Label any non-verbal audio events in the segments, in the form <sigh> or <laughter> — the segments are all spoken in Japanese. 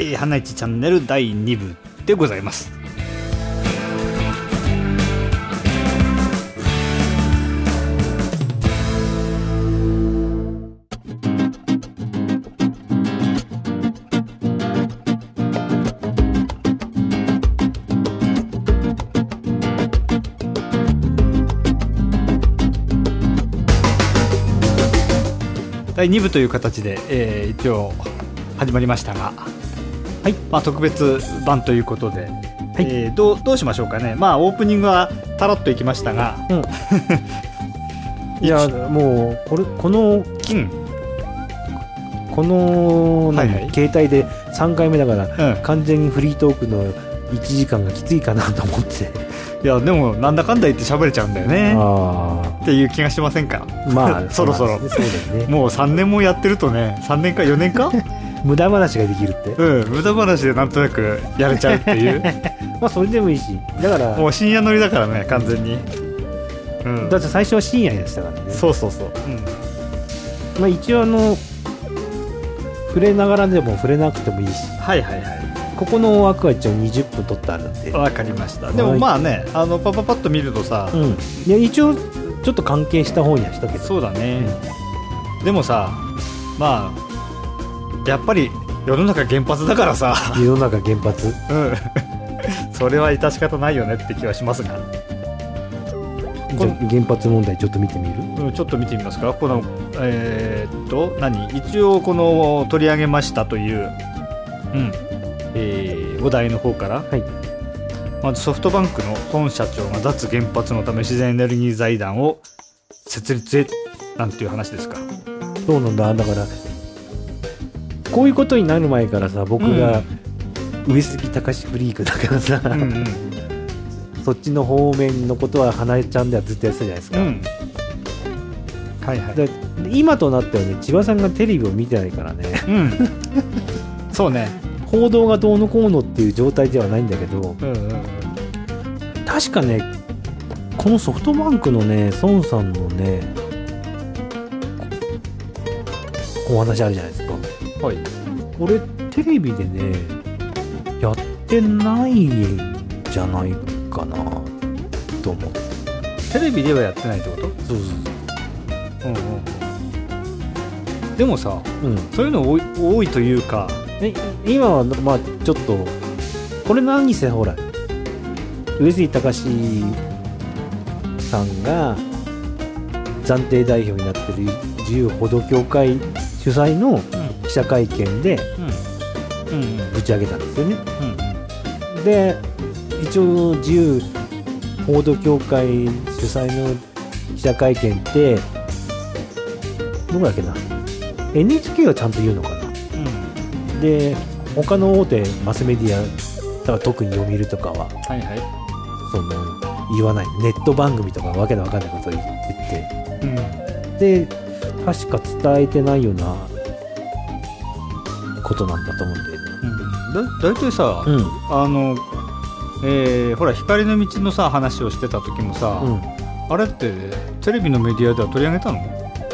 えー、花市チャンネル第2部でございます。第2部という形で、えー一応始まりましたが、はい。まあ、特別版ということで、えーどうどうしましょうかね、まあ、オープニングはたらっといきましたが、<laughs> いやもうこれこのうん、この何、はいはい。携帯で3回目だからうん、完全にフリートークの1時間がきついかなと思って。いやでもなんだかんだ言って喋れちゃうんだよね。あっていう気がしませんか？あまあ <laughs> そろそろ。まあそうだよね。もう3年もやってるとね。3年か4年か？無駄話ができるって。うん無駄話でなんとなくやれちゃうっていう。<laughs> まあそれでもいいし。だからもう深夜乗りだからね完全に。うん。だって最初は深夜でしたからね。そうそうそう、まあ、一応あの触れながらでも触れなくてもいいし。はいはいはい。ここの枠は一応20分取ってあるんで。わかりました。でもまあねあのパパパッと見るとさ、うん。いや一応ちょっと関係した方にはしたけど。そうだね、でもさまあやっぱり世の中原発だからさ。世の中原発。うん。<laughs> それは致し方ないよねって気はしますが、じゃあ原発問題ちょっと見てみる？うん、ちょっと見てみますか。このえーっと何？一応この取り上げましたという、うん。えーお題の方から、はい。まずソフトバンクの孫社長が脱原発のため自然エネルギー財団を設立へなんていう話ですか。そうなんだ。だからこういうことになる前からさ僕が上杉隆フリークだからさ、うんうん。そっちの方面のことは花江ちゃんではずっとやってたじゃないですか、うん。はいはい。で今となってはね千葉さんがテレビを見てないからね。うん。そうね。報道がどうのこうのっていう状態ではないんだけどうんうん確かねこのソフトバンクのね孫さんのねお話あるじゃないですかはい。これテレビでねやってないんじゃないかなと思ってテレビではやってないってこと？そうそうう。んうんうん。でもさそう、うん、そういうの多い多いというかで今はまあちょっとこれ何にせほら上杉隆さんが暫定代表になってる自由歩道協会主催の記者会見でぶち上げたんですよね。うんで一応自由報道協会主催の記者会見ってどこだっけな？NHK はちゃんと言うのかな？うんで他の大手マスメディアだから特に読売とかははいはい。その言わないネット番組とかわけのわかんないことを言って。うん。で確か伝えてないようなことなんだと思うんだよね。だ大体さ、うん。あのえーほら光の道のさ話をしてた時もさ、うん。あれってテレビのメディアでは取り上げたの？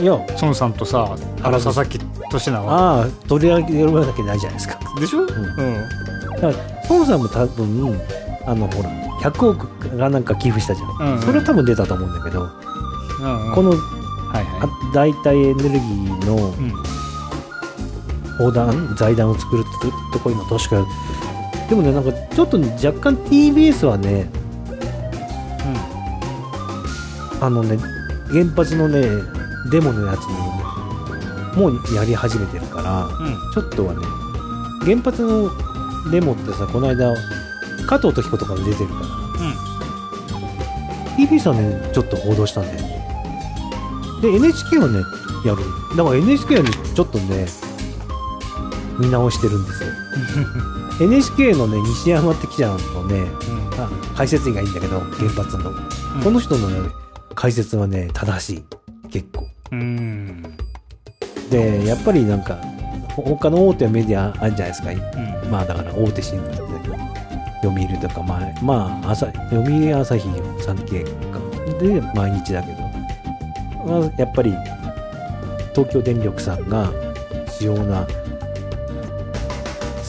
いや。孫さんとさあの佐々木俊直ああ取り上げるわけないじゃないですか。でしょ、うん。だから孫さんも多分あのほら100億がなんか寄付したじゃん、うんうん。それは多分出たと思うんだけど、うんうん。このはいはあ代替エネルギーのい、うん砲弾財団を作るってとこ今確かでもねなんかちょっとね若干 TBS はねあのね原発のねデモのやつにもうやり始めてるからうん。うんちょっとはね原発のデモってさこの間加藤時子とかも出てるから TBS はねちょっと報道したんだよね。で NHK はねやる。だから NHK はねちょっとね見直してるんですよ。<laughs> NHK のね西山って記者のねあ解説員がいいんだけど原発の、この人のね解説はね正しい。結構。うん。でやっぱりなんかほ他の大手メディアあるじゃないですか。うん。まあだから大手新聞で読売とかまあ、まあ、朝読売朝日産経か。で毎日だけど、まあ、やっぱり東京電力さんが主要な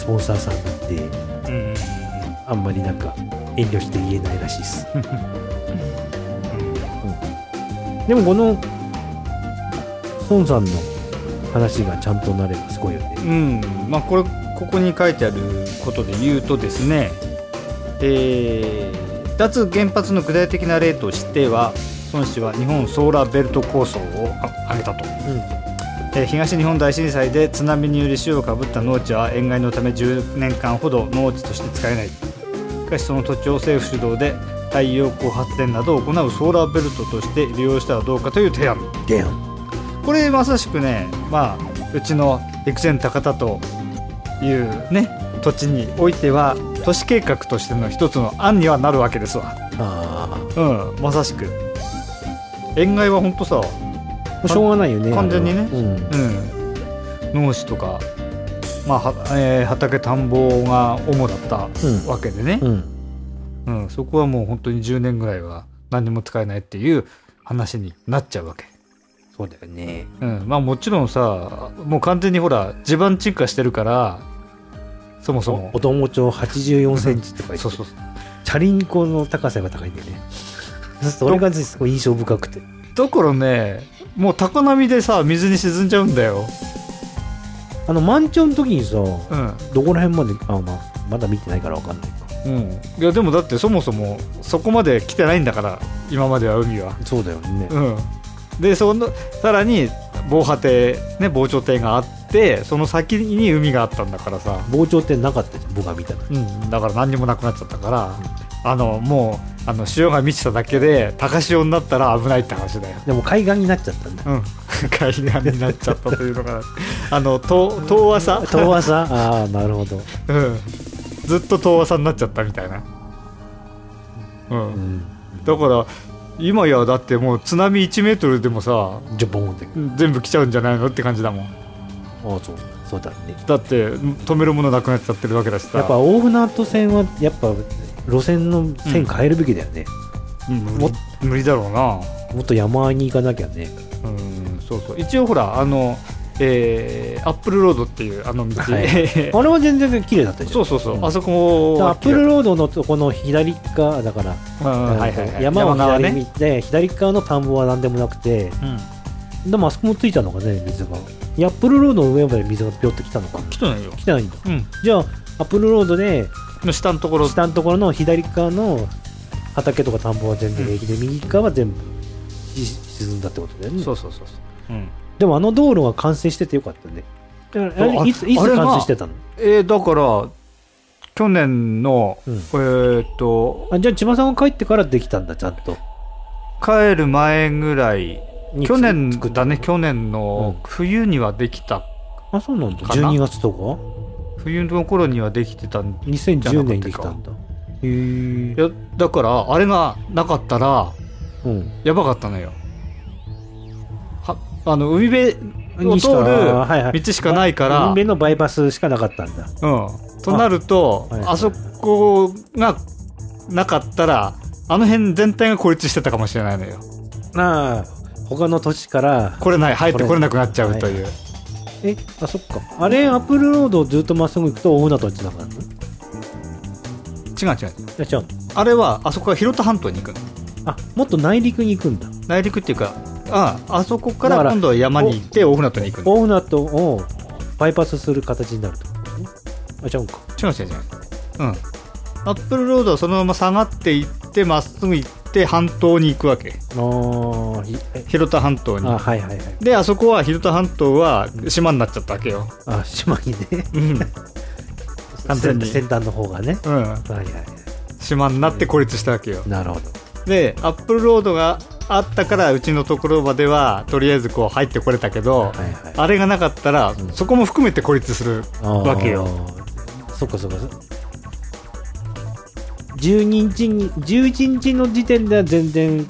スポンサーさんなんでうんあんまりなんか遠慮して言えないらしいです。<laughs> でもこの孫さんの話がちゃんとなればすごいよね。うん。まあこれここに書いてあることで言うとですね、えー脱原発の具体的な例としては孫氏は日本ソーラーベルト構想をあ挙げたと、えー東日本大震災で津波により塩をかぶった農地は塩害のため10年間ほど農地として使えない。しかしその土地を政府主導で太陽光発電などを行うソーラーベルトとして利用したらどうかという提案。でやこれまさしくねまあうちの陸前高田というね土地においては都市計画としての一つの案にはなるわけですわ。あうんまさしく。塩害はほんとさあしょうがないよね完全にね。うん。農地とかまあは、えー畑田んぼが主だったうん。わけでね。う、ん、うん、うんそこはもう本当に10年ぐらいは何も使えないっていう話になっちゃうわけ。そうだよね。うん、まあもちろんさもう完全にほら地盤沈下してるからそもそも。お友町84センチとか言って。そうそうチャリンコの高さが高いんだよね。それがすごい印象深くてだからねもう高波でさ水に沈んじゃうんだよ。あの満潮の時にさうん。どこら辺まであ、まあ、まだ見てないからわかんないか。うん。いやでもだってそもそもそこまで来てないんだから今までは海は。そうだよね。うん。でそのさらに防波堤ね防潮堤があってその先に海があったんだからさ。膨張ってなかったじゃん僕が見たのうん、だから何にもなくなっちゃったから、あのもうあの潮が満ちただけで高潮になったら危ないって話だよ。でも海岸になっちゃったんだ。うん、<laughs> 海岸になっちゃったというのがあの遠遠浅、遠浅？<laughs> ああなるほど、うん、ずっと遠浅になっちゃったみたいな、う、うん。ん、だから今やだってもう津波1メートルでもさじゃボーンって。全部来ちゃうんじゃないのって感じだもん。ああそう。そうだね。だって止めるものなくなっちゃってるわけだしさ。やっぱ大船渡線はやっぱ路線の線変えるべきだよね、うん。も無理だろうな。もっと山あいに行かなきゃね。うん。そうそう。一応ほらあの、えーアップルロードっていうあの道、はい。<laughs> あれは全然綺麗だったじゃん。そうそうそう、うん。あそこアップルロードのとこの左側だから、うん。はいはいはい、山は側左見て、左側の田んぼは何でもなくてうん、でもあそこもついたのかね水が。アップルロードの上まで水がぴょっと来たのか。来てないよ、来てないんだ。うん、じゃあアップルロードでの下のところ。下のところの左側の畑とか田んぼは全部平気で、右側は全部し沈んだってことだよね。そうそうそうそう、うん、でもあの道路が完成しててよかったね。いついつ完成してたの？えー、だから去年の、うん。えーっとあじゃあ千葉さんが帰ってからできたんだちゃんと。帰る前ぐらい。に去年だね去年の冬にはできた、あそうなんだ。かな？12月とか？冬の頃にはできてたん2010年にできたんだ。へえだからあれがなかったらうん。やばかったのよ。はあの海辺を通るはいはい。道しかないから、海辺のバイパスしかなかったんだ。うん、となるとあ,、はい。はいそこがなかったらあの辺全体が孤立してたかもしれないのよ。ああ他の都市から来れない入ってこれなくなっちゃうという、えあそっか。あれアップルロードをずっとまっすぐ行くと大船渡につながるのい違う違う。や違うあれはあそこは広田半島に行くの。あもっと内陸に行くんだ。内陸っていうかああそこからら今度は山に行って大船渡に行くの。大船渡をバイパスする形になるってことね。あ違うんか。違う違う違う。うん。アップルロードはそのまま下がっていってまっすぐ行って半島に行くわけ。広田半島に。あはいはいはい。であそこは広田半島は島になっちゃったわけよ。あ島にね。うん、<laughs> 完全に。先端の方がね。うん、はいはいはい。島になって孤立したわけよ。なるほど。でアップルロードがあったからうちのところまではとりあえずこう入ってこれたけど、はいはいあれがなかったら、ん。そこも含めて孤立するわけよ。そっかそっか12日に11日の時点では全然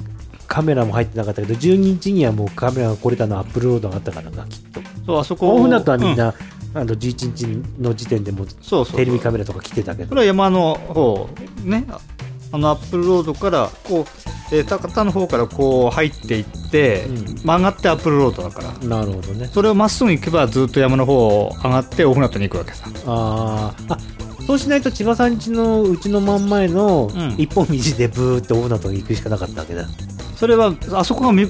カメラも入ってなかったけど12日にはもうカメラが来れたのはアップルロードがあったからなきっと。そうあそこ。大船渡はみんうな、あの11日の時点でもうそうそうテレビカメラとか来てたけど。これは山の方ねああのアップルロードからこう、えー高田の方からこう入っていって、うん。曲がってアップルロードだから。なるほどね。それをまっすぐ行けばずっと山の方を上がって大船渡に行くわけさ。あー。あそうしないと千葉さん家のうちの真ん前のうん。一本道でブーって大船渡に行くしかなかったわけだ。それはあそこがみ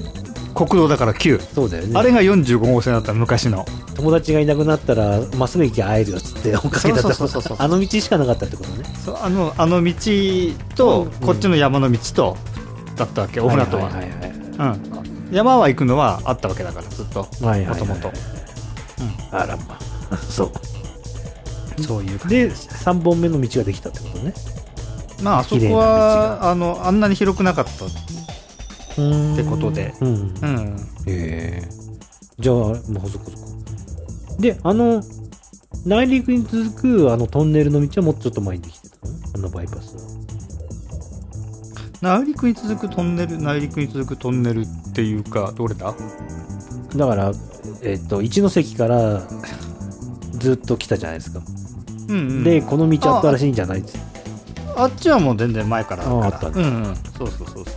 国道だから9、そうだよね。あれが45号線だった昔の。友達がいなくなったらまっすぐ行きゃ会えるよっつって追っかけた。とあの道しかなかったってことね。そうあのあの道と、うん。こっちの山の道とだったわけ大船渡は,、山は行くのはあったわけだからずっと。もともとあらまあ。<laughs> そうそういう感じで3本目の道ができたってことね。まああそこはあのあんなに広くなかった。ってことで。うん。うん。へえ。じゃあもうそこそこ。であの内陸に続くあのトンネルの道はもうちょっと前にできてたのあのバイパスは内陸に続くトンネル内陸に続くトンネルっていうかどれだ？だからえっ、と一ノ関からずっと来たじゃないですか、うん、うん、でこの道あったらしいんじゃないですあっちはもう全然前から。ああったねうんうん。そうそうそうそ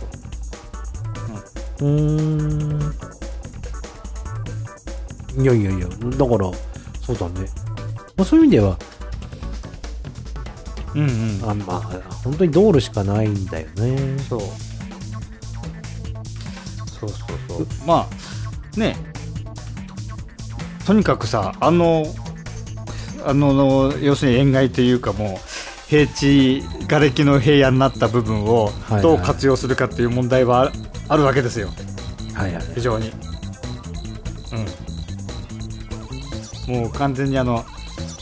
う。うーん。いやいやいやだからそうだね、まあ、そういう意味ではうんうん。あまあ本当に道路しかないんだよね。そう。そうそうそう。まあね。とにかくさあのあの要するに塩害というかもう平地瓦礫の平野になった部分をどう活用するかっていう問題はああるわけですよ。はいはい。非常に。うん。もう完全にあの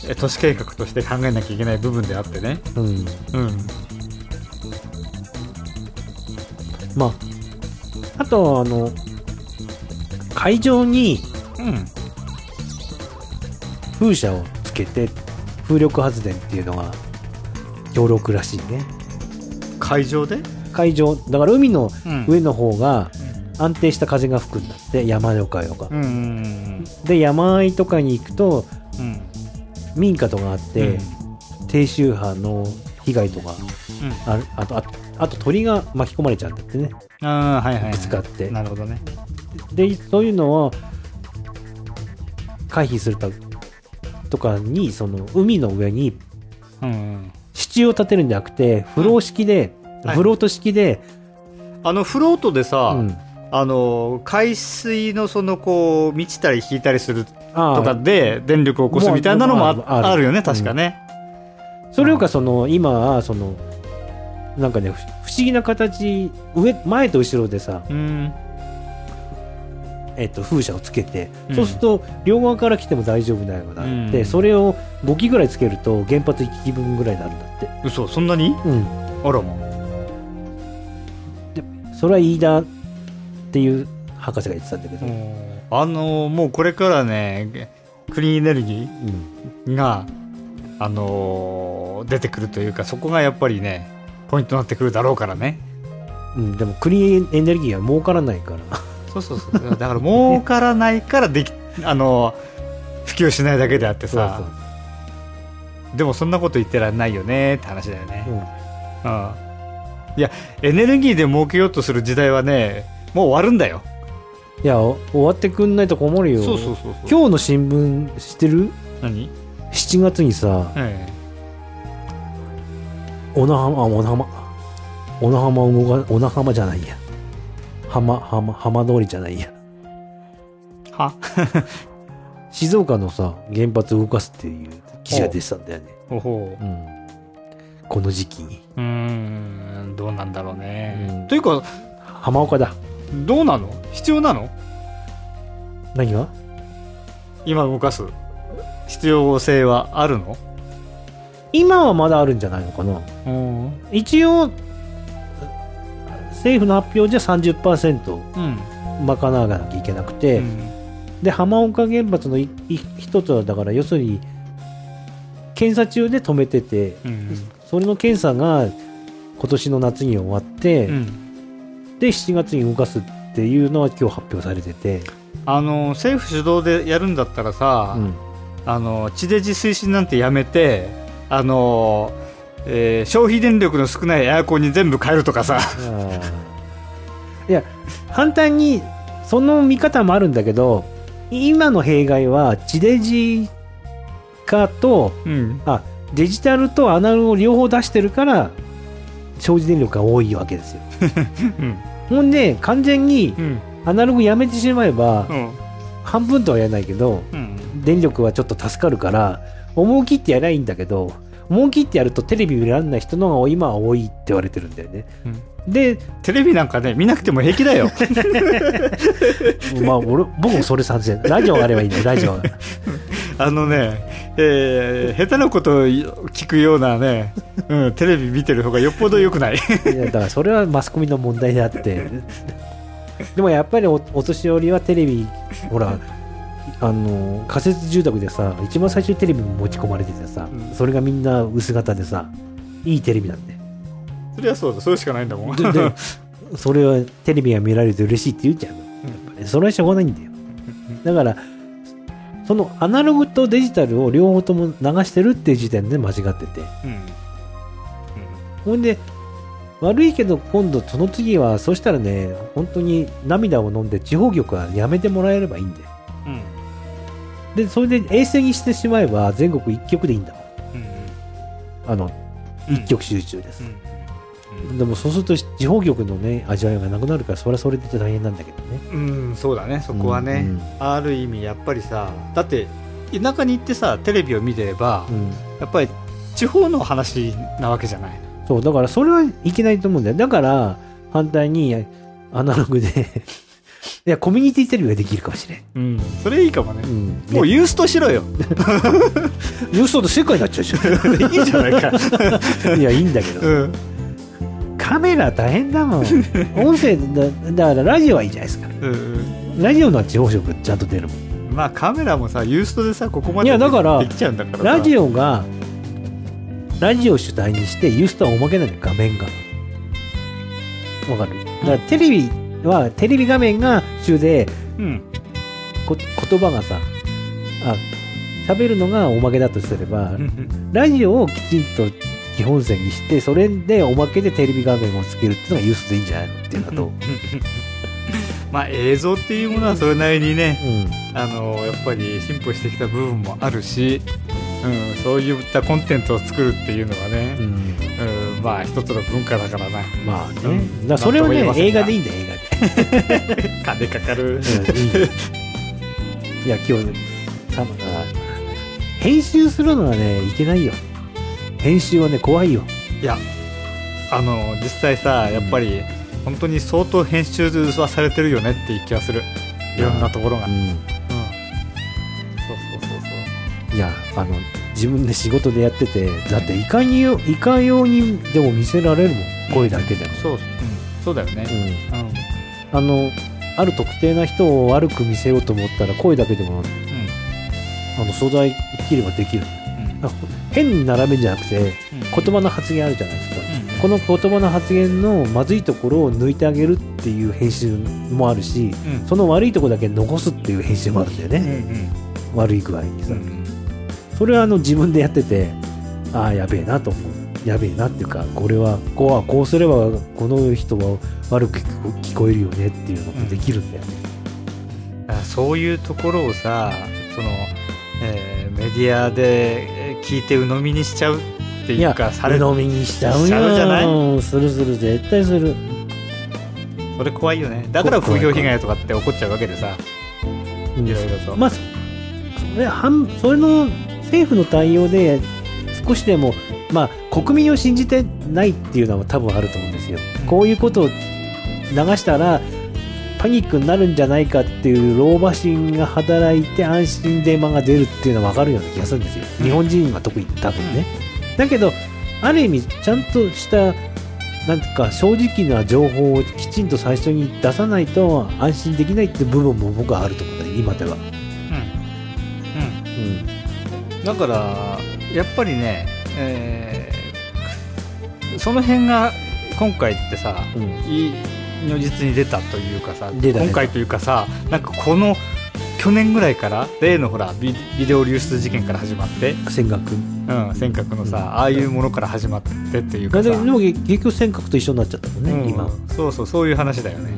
え都市計画として考えなきゃいけない部分であってね。うん。うん。まああとあの会場にうん。風車をつけて風力発電っていうのが協力らしいね。会場で？会場だから海のうん。上の方が安定した風が吹くんだって山よかよか、うんうんで山あいとかに行くとうん。うん民家とかあって、うん。低周波の被害とかあるあとあとあと鳥が巻き込まれちゃうんだってね。ああはいはい、はい、ぶつかって。なるほどね。でそういうのを回避するたとかにその海の上にうんうん。支柱を立てるんじゃなくてフロー式で、はいフロート式で、あのフロートでさ、うん。あの海水のそのこう満ちたり引いたりするあとかで電力を起こすみたいなのもある。よね確かね、それよかその今はそのなんかねふ不思議な形上前と後ろでさ、うんえっと風車をつけて、うん。そうすると両側から来ても大丈夫なようになって、うん。それを5機ぐらいつけると原発1機分ぐらいになるんだって、嘘そんなに？うん、あらまそれは飯田っていう博士が言ってたんだけど、あのもうこれからねクリーンエネルギうん。ーがあの出てくるというかそこがやっぱりねポイントになってくるだろうからね。うん、でもクリーンエネルギーは儲からないからそうそうそう。だから儲からないからでき <laughs> あの普及しないだけであってさ。でもそんなこと言ってらんないよねって話だよね。そう、うん。うん。いやエネルギーで儲けようとする時代はねもう終わるんだよ。いやお終わってくんないと困るよ。そうそうそう今日の新聞知ってる？何 ?7 月にさえ。小名浜あ小名浜。小名浜を動か小名浜じゃないや浜浜浜通りじゃないや。えは？<laughs> 静岡のさ原発を動かすっていう記事が出てたんだよね、ほほう。うん、この時期に。うーんどうなんだろうね、うん。というか浜岡だ。どうなの？必要なの？何が？今動かす？必要性はあるの？今はまだあるんじゃないのかな。うん。一応政府の発表じゃ30%うん。賄わなきゃいけなくて、うん。で浜岡原発の一つはだから要するに検査中で止めててうん。それの検査が今年の夏に終わって、うん。で7月に動かすっていうのは今日発表されてて、あの政府主導でやるんだったらさ、うん。あの地デジ推進なんてやめてあの、えー消費電力の少ないエアコンに全部変えるとかさ。いや反対にその見方もあるんだけど今の弊害は地デジ化とうん。あデジタルとアナログを両方出してるから消費電力が多いわけですよ。<laughs> うん。ほんで完全にうん。アナログやめてしまえばうん。半分とは言えないけどうん。電力はちょっと助かるから思い切ってやりゃいいんだけど思い切ってやるとテレビ見られない人の方が今は多いって言われてるんだよね、でテレビなんかね見なくても平気だよ。<laughs> まあ俺僕もそれ賛成。ラジオがあればいいんだよラジオが <laughs> あのね、えー下手なことを聞くようなね、うん、テレビ見てる方がよっぽど良くない。いやだからそれはマスコミの問題であって。でもやっぱりおお年寄りはテレビほらあの仮設住宅でさ一番最初にテレビ持ち込まれててさ、うん。それがみんな薄型でさいいテレビなんでそりゃそうだ。それしかないんだもん。ででそれはテレビが見られると嬉しいって言うじゃん、やっぱりそれはしょうがないんだよ。だからそのアナログとデジタルを両方とも流してるっていう時点で間違ってて。うん。ほんで悪いけど今度その次はそしたらね本当に涙を飲んで地方局はやめてもらえればいいんだよ。うんうんでそれで衛星にしてしまえば全国一局でいいんだ。もんうん。あの一極集中です、うんでもそうすると地方局のね味わいがなくなるからそれはそれで大変なんだけどね。うん、そうだね。そこはね、うん。ある意味やっぱりさだって田舎に行ってさテレビを見てれば、うん。やっぱり地方の話なわけじゃない。そうだからそれはいけないと思うんだよ。だから反対にアナログでいやコミュニティテレビができるかもしれん、うん。それいいかもね、うん、もうユーストしろよ。<laughs> ユーストと世界になっちゃうじゃ <laughs> いいじゃないか。ん <laughs> いやいいんだけど、うん。カメラ大変だもん。音声だだからラジオはいいじゃないですか。うんラジオのは地方色ちゃんと出るもん。まあカメラもさユーストでさここまでいやだからできちゃうんだからさ。ラジオがラジオを主体にしてユーストはおまけなんだよ画面が。わかる？だからテレビはテレビ画面が主でうん。こ言葉がさあ喋るのがおまけだとすれば、うんラジオをきちんと基本線にしてそれでおまけでテレビ画面をつけるっていうのがユーストでいいんじゃないのっていうのと、まあ映像っていうものはそれなりにねうん。あのやっぱり進歩してきた部分もあるし、うん、そういったコンテンツを作るっていうのはね、うん。うんまあ一つの文化だからな。まあね、うん。それはね映画でいいんだよ映画で <laughs> 金かかる、うん。いや今日多分あ編集するのはねいけないよ。編集はね怖いよ。いやあの実際さやっぱり本当に相当編集はされてるよねっていう気がする。いろんなところが、うん、うん。そうそうそうそう。いやあの自分で仕事でやっててだっていかによいかようにでも見せられるもん。声だけでも、そう、うん、そうだよね。うん、うん。うんあのある特定な人を悪く見せようと思ったら声だけでもあの素材切ればできる。うん。あ変に並べんじゃなくてうん。言葉の発言あるじゃないですか。うんこの言葉の発言のまずいところを抜いてあげるっていう編集もあるしうん。その悪いところだけ残すっていう編集もあるんだようんうね、ん。悪い具合にさ、うんそれはあの自分でやっててああやべえなと思うやべえなっていうかこれはこうはこうすればこの人は悪く聞こえるよねっていうのができるんだよね、だからそういうところをさその、えーメディアでえー聞いて鵜呑みにしちゃうっていうかされ鵜呑みにしちゃうよ。じゃない？するする絶対する。それ怖いよね。だから風評被害とかって起こっちゃうわけでさ。うん。いろいろと、まあそれ半それの政府の対応で少しでもまあ国民を信じてないっていうのは多分あると思うんですよ、うん。こういうことを流したらパニックになるんじゃないかっていう老婆心が働いて安心電話が出るっていうのは分かるような気がするんですよ、うん。日本人は特に多分ね、だけどある意味ちゃんとしたなんか正直な情報をきちんと最初に出さないと安心できないって部分も僕はあると思うんだよ。今では、うん。うん、うん。だからやっぱりね、えーその辺が今回ってさ、うん。いい如実に出たというかさ今回というかさなんかこの去年ぐらいから例のほらビビデオ流出事件から始まって、尖閣。うん、尖閣のさ、うん。ああいうものから始まってっていうかさ、でも結局尖閣と一緒になっちゃったもんね、うん今。そうそうそういう話だよね、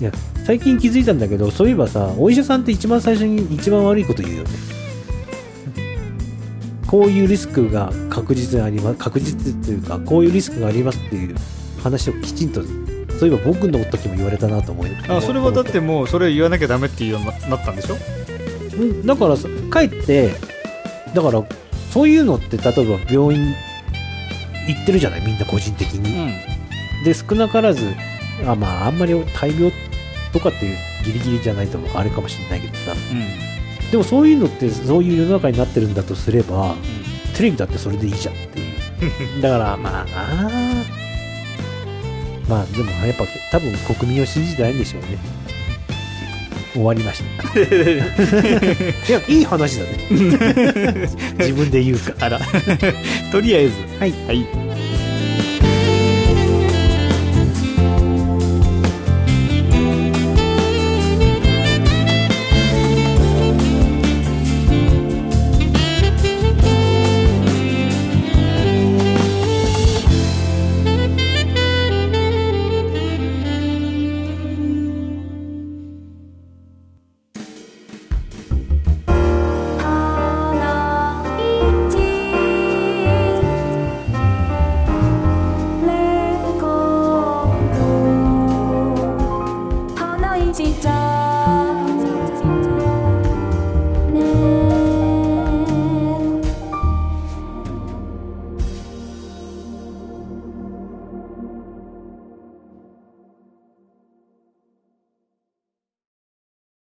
いや最近気づいたんだけどそういえばさお医者さんって一番最初に一番悪いこと言うよねこういうリスクが確実にあります確実というかこういうリスクがありますっていう話をきちんとそういえば僕の時も言われたなと思うあそれはだってもうそれを言わなきゃダメっていうようになったんでしょ？うんだからさかえってだからそういうのって例えば病院行ってるじゃないみんな個人的に、ん。で少なからずあまああんまり大病とかっていうギリギリじゃないとあれかもしれないけどさでもそういうのってそういう世の中になってるんだとすればテレビだってそれでいいじゃんっていう。<laughs> だからまあなまあでもやっぱ多分国民を信じてないんでしょうね。終わりました。<laughs> いやいい話だね。<laughs> 自分で言うかあら。とりあえず。はい。はい